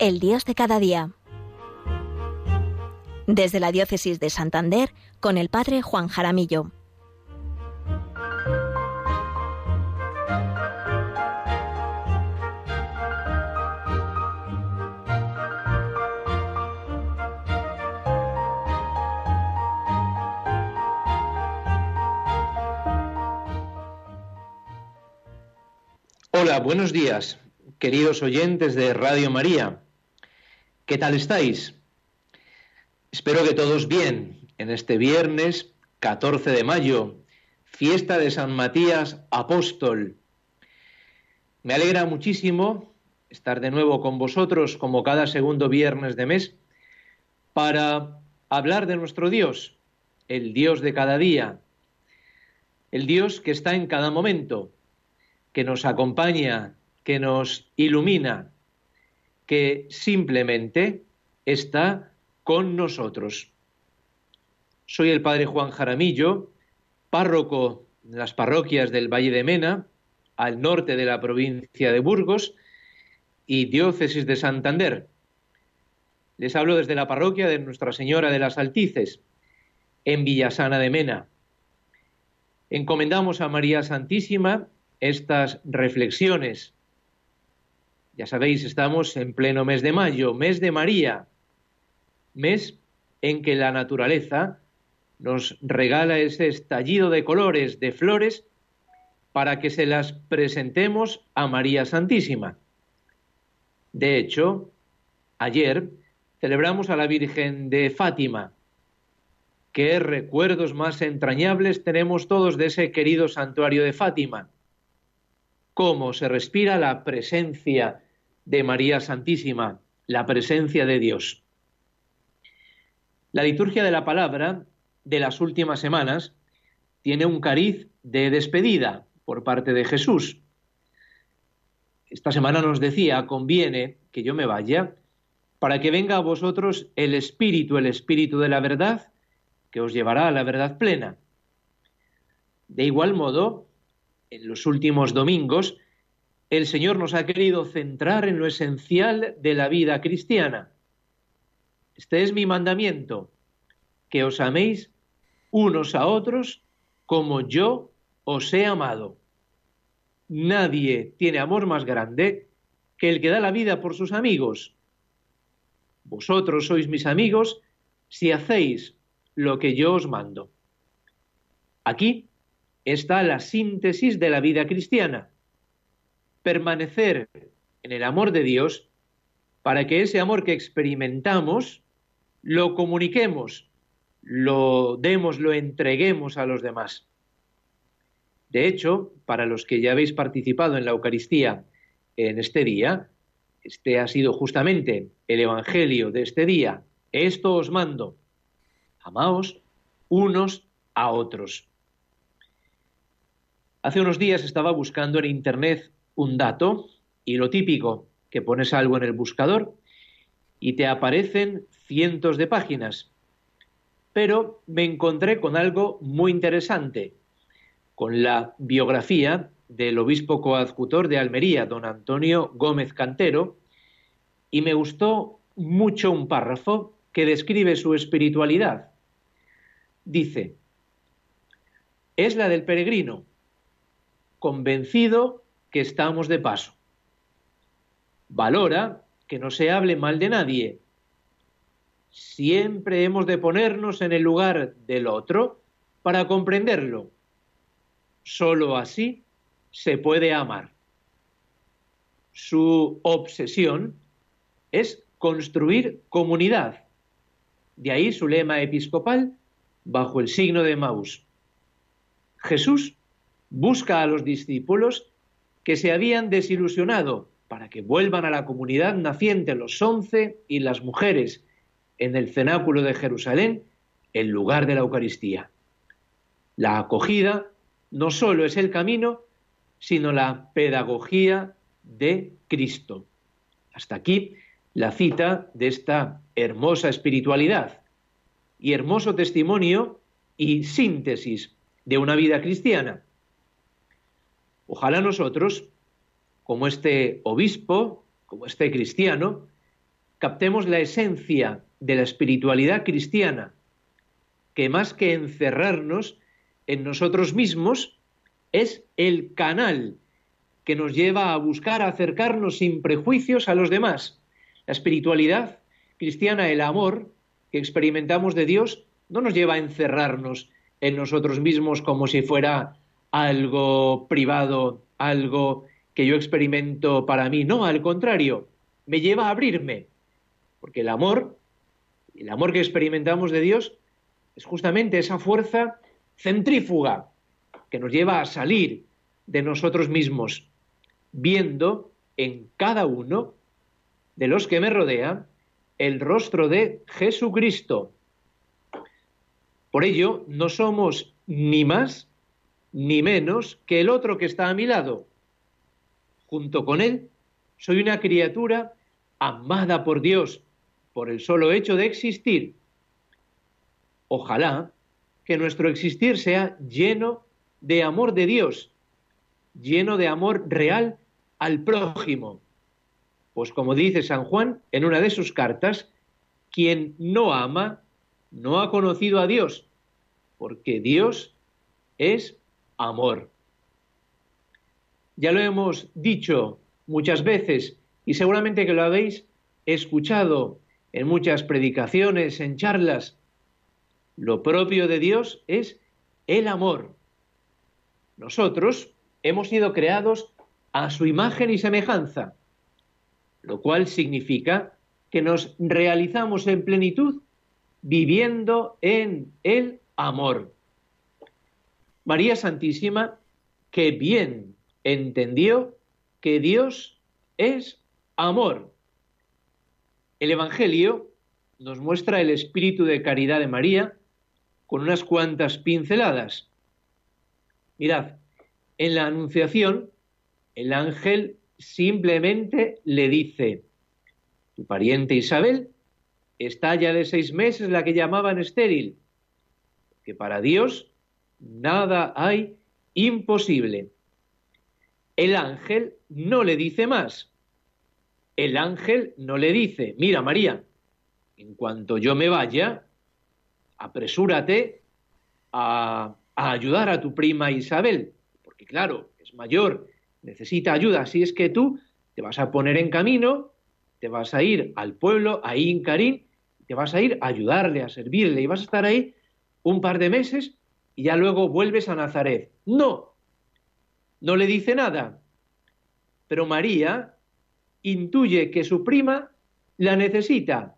El Dios de cada día. Desde la Diócesis de Santander, con el Padre Juan Jaramillo. Hola, buenos días, queridos oyentes de Radio María. ¿Qué tal estáis? Espero que todos bien en este viernes 14 de mayo, fiesta de San Matías Apóstol. Me alegra muchísimo estar de nuevo con vosotros como cada segundo viernes de mes para hablar de nuestro Dios, el Dios de cada día, el Dios que está en cada momento, que nos acompaña, que nos ilumina, que simplemente está con nosotros. Soy el Padre Juan Jaramillo, párroco de las parroquias del Valle de Mena, al norte de la provincia de Burgos, y diócesis de Santander. Les hablo desde la parroquia de Nuestra Señora de las Altices, en Villasana de Mena. Encomendamos a María Santísima estas reflexiones ya sabéis, estamos en pleno mes de mayo, mes de María, mes en que la naturaleza nos regala ese estallido de colores, de flores, para que se las presentemos a María Santísima. De hecho, ayer celebramos a la Virgen de Fátima. Qué recuerdos más entrañables tenemos todos de ese querido santuario de Fátima. Cómo se respira la presencia de María Santísima, la presencia de Dios. La liturgia de la palabra de las últimas semanas tiene un cariz de despedida por parte de Jesús. Esta semana nos decía, conviene que yo me vaya para que venga a vosotros el Espíritu, el Espíritu de la verdad, que os llevará a la verdad plena. De igual modo, en los últimos domingos el Señor nos ha querido centrar en lo esencial de la vida cristiana. Este es mi mandamiento, que os améis unos a otros como yo os he amado. Nadie tiene amor más grande que el que da la vida por sus amigos. Vosotros sois mis amigos si hacéis lo que yo os mando. Aquí está la síntesis de la vida cristiana permanecer en el amor de Dios para que ese amor que experimentamos lo comuniquemos, lo demos, lo entreguemos a los demás. De hecho, para los que ya habéis participado en la Eucaristía en este día, este ha sido justamente el Evangelio de este día. Esto os mando. Amaos unos a otros. Hace unos días estaba buscando en Internet un dato y lo típico, que pones algo en el buscador y te aparecen cientos de páginas. Pero me encontré con algo muy interesante, con la biografía del obispo coadjutor de Almería, don Antonio Gómez Cantero, y me gustó mucho un párrafo que describe su espiritualidad. Dice, es la del peregrino, convencido que estamos de paso. Valora que no se hable mal de nadie. Siempre hemos de ponernos en el lugar del otro para comprenderlo. Solo así se puede amar. Su obsesión es construir comunidad. De ahí su lema episcopal bajo el signo de Maús. Jesús busca a los discípulos que se habían desilusionado para que vuelvan a la comunidad naciente los once y las mujeres en el cenáculo de Jerusalén en lugar de la Eucaristía. La acogida no solo es el camino, sino la pedagogía de Cristo. Hasta aquí la cita de esta hermosa espiritualidad y hermoso testimonio y síntesis de una vida cristiana. Ojalá nosotros, como este obispo, como este cristiano, captemos la esencia de la espiritualidad cristiana, que más que encerrarnos en nosotros mismos, es el canal que nos lleva a buscar acercarnos sin prejuicios a los demás. La espiritualidad cristiana, el amor que experimentamos de Dios, no nos lleva a encerrarnos en nosotros mismos como si fuera algo privado, algo que yo experimento para mí. No, al contrario, me lleva a abrirme, porque el amor, el amor que experimentamos de Dios, es justamente esa fuerza centrífuga que nos lleva a salir de nosotros mismos, viendo en cada uno de los que me rodean el rostro de Jesucristo. Por ello, no somos ni más ni menos que el otro que está a mi lado. Junto con él, soy una criatura amada por Dios por el solo hecho de existir. Ojalá que nuestro existir sea lleno de amor de Dios, lleno de amor real al prójimo. Pues como dice San Juan en una de sus cartas, quien no ama no ha conocido a Dios, porque Dios es amor. Ya lo hemos dicho muchas veces y seguramente que lo habéis escuchado en muchas predicaciones, en charlas. Lo propio de Dios es el amor. Nosotros hemos sido creados a su imagen y semejanza, lo cual significa que nos realizamos en plenitud viviendo en el amor. María Santísima, que bien entendió que Dios es amor. El Evangelio nos muestra el espíritu de caridad de María con unas cuantas pinceladas. Mirad, en la Anunciación, el ángel simplemente le dice, tu pariente Isabel está ya de seis meses la que llamaban estéril, que para Dios nada hay imposible. El ángel no le dice más. El ángel no le dice, mira María, en cuanto yo me vaya, apresúrate a, ayudar a tu prima Isabel, porque claro, es mayor, necesita ayuda, así es que tú te vas a poner en camino, te vas a ir al pueblo, a Incarín, te vas a ir a ayudarle, a servirle, y vas a estar ahí un par de meses y ya luego vuelves a Nazaret. No, no le dice nada. Pero María intuye que su prima la necesita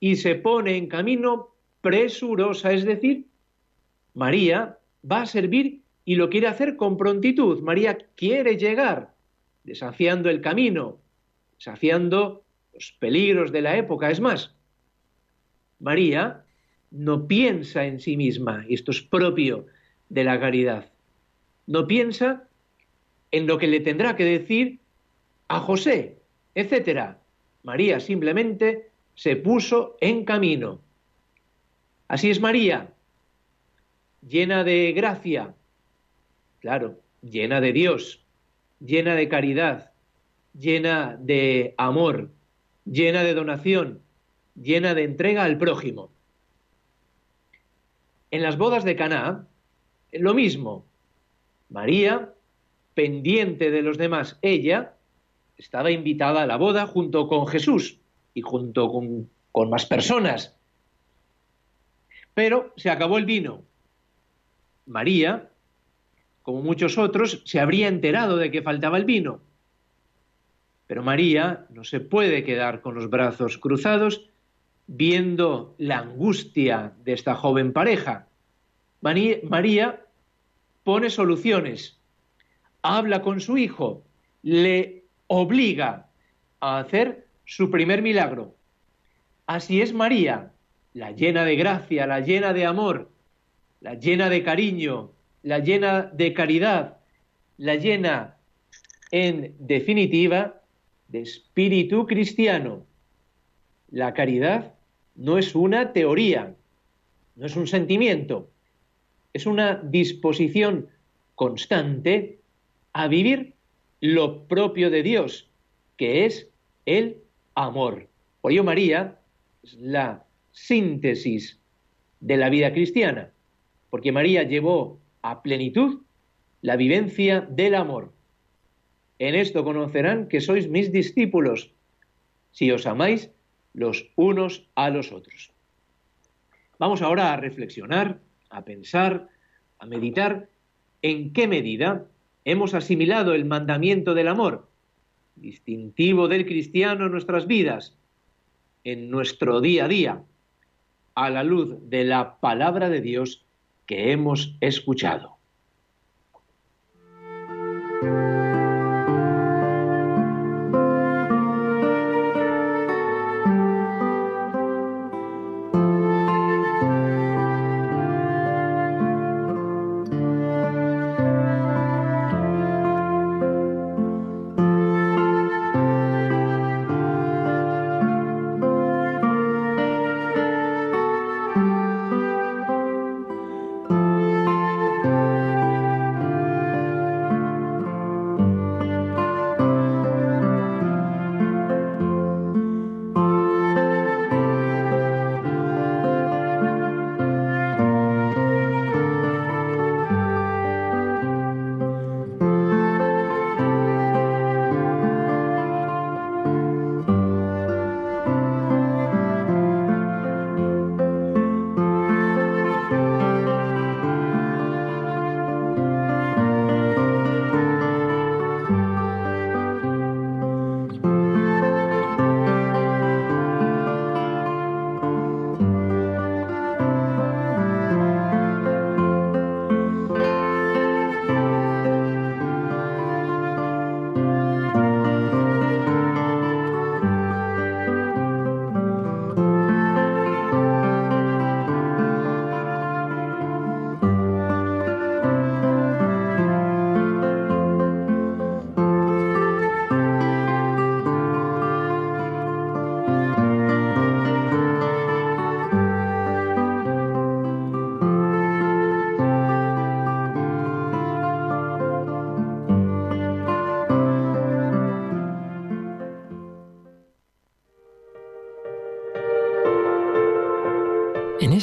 y se pone en camino presurosa, es decir, María va a servir y lo quiere hacer con prontitud. María quiere llegar, desafiando el camino, desafiando los peligros de la época. Es más, María no piensa en sí misma, y esto es propio de la caridad, no piensa en lo que le tendrá que decir a José, etcétera. María simplemente se puso en camino. Así es María, llena de gracia, claro, llena de Dios, llena de caridad, llena de amor, llena de donación, llena de entrega al prójimo. En las bodas de Caná, lo mismo. María, pendiente de los demás, ella estaba invitada a la boda junto con Jesús y junto con, con más personas. Pero se acabó el vino. María, como muchos otros, se habría enterado de que faltaba el vino. Pero María no se puede quedar con los brazos cruzados viendo la angustia de esta joven pareja. María pone soluciones, habla con su hijo, le obliga a hacer su primer milagro. Así es María, la llena de gracia, la llena de amor, la llena de cariño, la llena de caridad, la llena, en definitiva, de espíritu cristiano. La caridad no es una teoría, no es un sentimiento, es una disposición constante a vivir lo propio de Dios, que es el amor. Por ello María es la síntesis de la vida cristiana, porque María llevó a plenitud la vivencia del amor. En esto conocerán que sois mis discípulos, si os amáis los unos a los otros. Vamos ahora a reflexionar, a pensar, a meditar en qué medida hemos asimilado el mandamiento del amor, distintivo del cristiano en nuestras vidas, en nuestro día a día, a la luz de la palabra de Dios que hemos escuchado.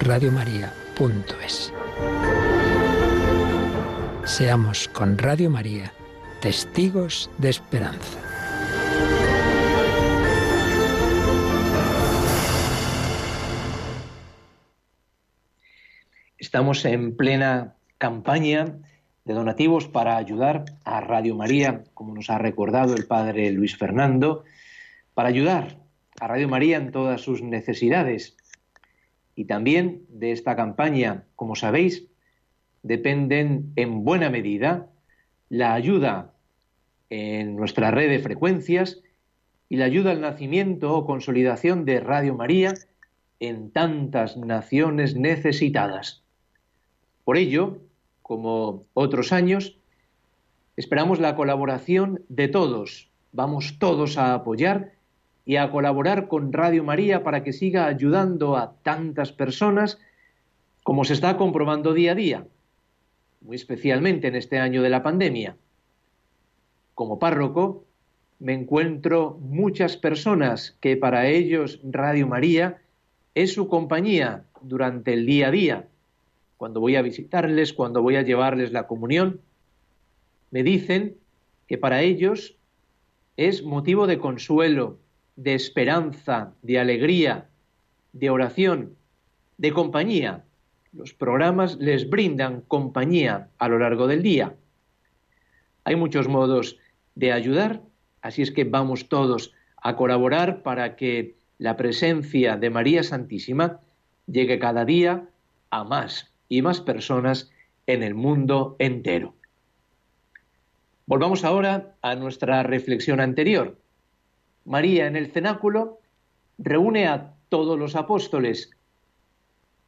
radiomaria.es. Seamos con Radio María testigos de esperanza. Estamos en plena campaña de donativos para ayudar a Radio María, como nos ha recordado el padre Luis Fernando, para ayudar a Radio María en todas sus necesidades y también de esta campaña, como sabéis, dependen en buena medida la ayuda en nuestra red de frecuencias y la ayuda al nacimiento o consolidación de Radio María en tantas naciones necesitadas. Por ello, como otros años, esperamos la colaboración de todos. Vamos todos a apoyar y a colaborar con Radio María para que siga ayudando a tantas personas como se está comprobando día a día, muy especialmente en este año de la pandemia. Como párroco, me encuentro muchas personas que para ellos Radio María es su compañía durante el día a día, cuando voy a visitarles, cuando voy a llevarles la comunión. Me dicen que para ellos es motivo de consuelo, de esperanza, de alegría, de oración, de compañía. Los programas les brindan compañía a lo largo del día. Hay muchos modos de ayudar, así es que vamos todos a colaborar para que la presencia de María Santísima llegue cada día a más y más personas en el mundo entero. Volvamos ahora a nuestra reflexión anterior. María en el cenáculo reúne a todos los apóstoles.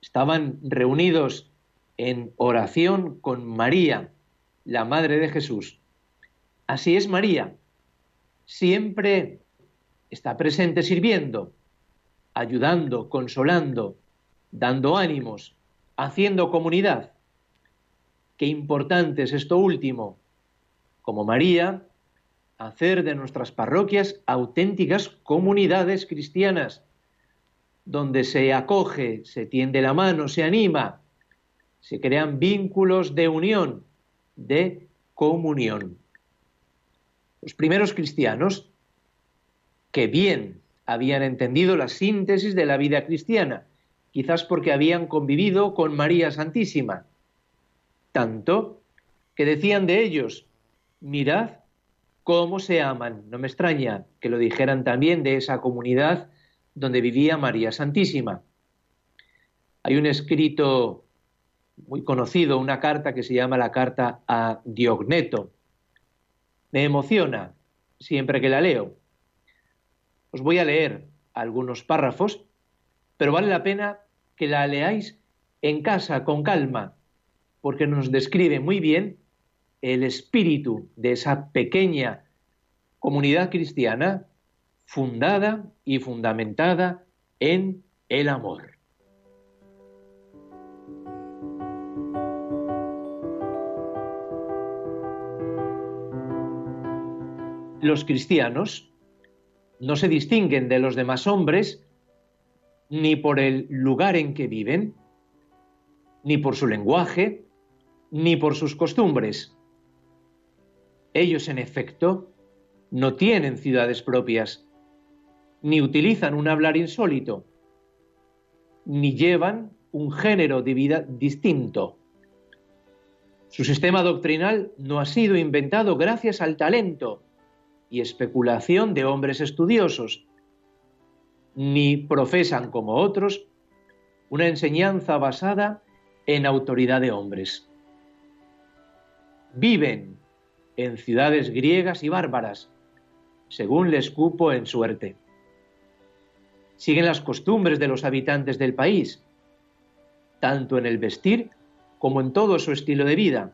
Estaban reunidos en oración con María, la Madre de Jesús. Así es María. Siempre está presente sirviendo, ayudando, consolando, dando ánimos, haciendo comunidad. Qué importante es esto último. Como María, hacer de nuestras parroquias auténticas comunidades cristianas, donde se acoge, se tiende la mano, se anima, se crean vínculos de unión, de comunión. Los primeros cristianos, que bien habían entendido la síntesis de la vida cristiana, quizás porque habían convivido con María Santísima. Tanto que decían de ellos, mirad cómo se aman. No me extraña que lo dijeran también de esa comunidad donde vivía María Santísima. Hay un escrito muy conocido, una carta que se llama la carta a Diogneto. Me emociona siempre que la leo. Os voy a leer algunos párrafos pero vale la pena que la leáis en casa con calma, porque nos describe muy bien el espíritu de esa pequeña comunidad cristiana fundada y fundamentada en el amor. Los cristianos no se distinguen de los demás hombres ni por el lugar en que viven, ni por su lenguaje, ni por sus costumbres. Ellos, en efecto, no tienen ciudades propias, ni utilizan un hablar insólito, ni llevan un género de vida distinto. Su sistema doctrinal no ha sido inventado gracias al talento y especulación de hombres estudiosos, ni profesan como otros una enseñanza basada en autoridad de hombres. Viven en ciudades griegas y bárbaras, según les cupo en suerte. Siguen las costumbres de los habitantes del país, tanto en el vestir como en todo su estilo de vida.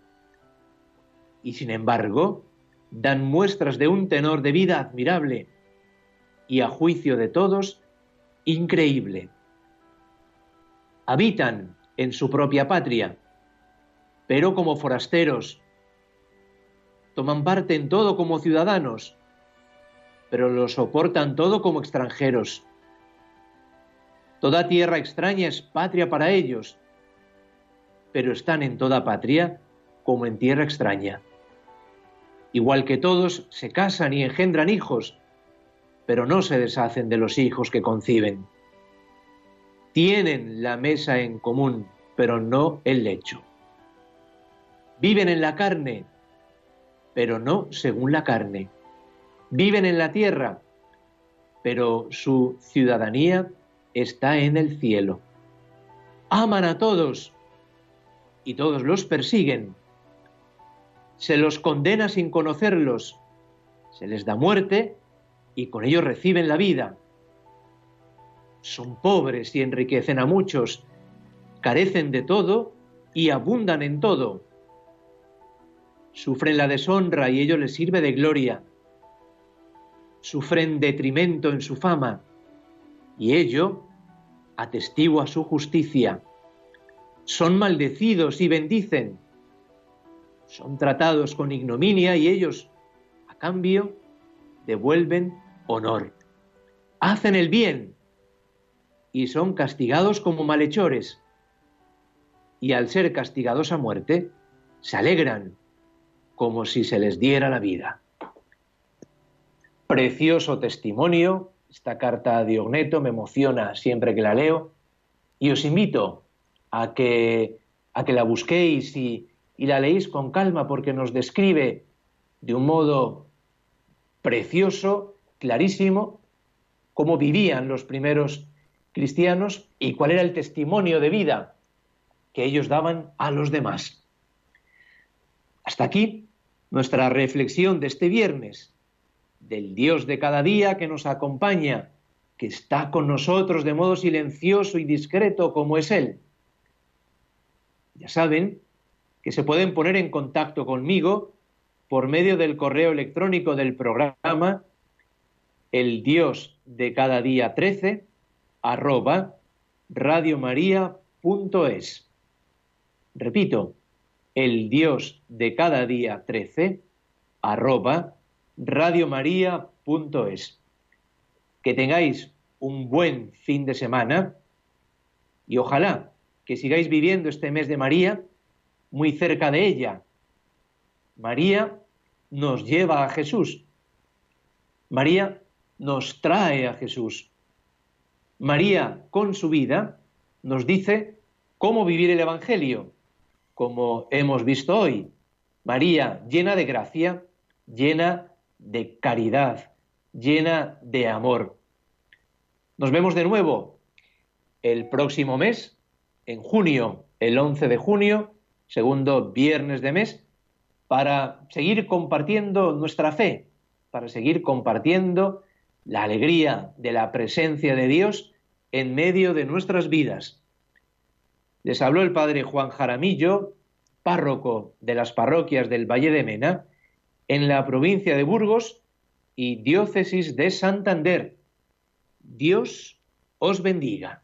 Y sin embargo, dan muestras de un tenor de vida admirable y a juicio de todos increíble. Habitan en su propia patria, pero como forasteros. Toman parte en todo como ciudadanos, pero lo soportan todo como extranjeros. Toda tierra extraña es patria para ellos, pero están en toda patria como en tierra extraña. Igual que todos, se casan y engendran hijos, pero no se deshacen de los hijos que conciben. Tienen la mesa en común, pero no el lecho. Viven en la carne, pero no según la carne. Viven en la tierra, pero su ciudadanía está en el cielo. Aman a todos y todos los persiguen. Se los condena sin conocerlos. Se les da muerte y con ello reciben la vida. Son pobres y enriquecen a muchos, carecen de todo y abundan en todo. Sufren la deshonra y ello les sirve de gloria. sufren detrimento en su fama, y ello atestigua su justicia. Son maldecidos y bendicen. Son tratados con ignominia y ellos, a cambio, devuelven honor. Hacen el bien y son castigados como malhechores. Y al ser castigados a muerte, se alegran como si se les diera la vida. Precioso testimonio, esta carta a Diogneto me emociona siempre que la leo y os invito a que, a que la busquéis y, y la leéis con calma porque nos describe de un modo precioso, clarísimo, cómo vivían los primeros cristianos y cuál era el testimonio de vida que ellos daban a los demás. Hasta aquí nuestra reflexión de este viernes, del Dios de cada día que nos acompaña, que está con nosotros de modo silencioso y discreto como es Él. Ya saben que se pueden poner en contacto conmigo por medio del correo electrónico del programa el Dios de cada día 13 arroba. Repito, el Dios de cada día 13 arroba radiomaria.es. Que tengáis un buen fin de semana y ojalá que sigáis viviendo este mes de María muy cerca de ella. María nos lleva a Jesús. María nos trae a Jesús. María, con su vida, nos dice cómo vivir el Evangelio, como hemos visto hoy. María, llena de gracia, llena de caridad, llena de amor. Nos vemos de nuevo el próximo mes, en junio, el 11 de junio, segundo viernes de mes, para seguir compartiendo nuestra fe, para seguir compartiendo la alegría de la presencia de Dios en medio de nuestras vidas. Les habló el padre Juan Jaramillo, párroco de las parroquias del Valle de Mena, en la provincia de Burgos y diócesis de Santander. Dios os bendiga.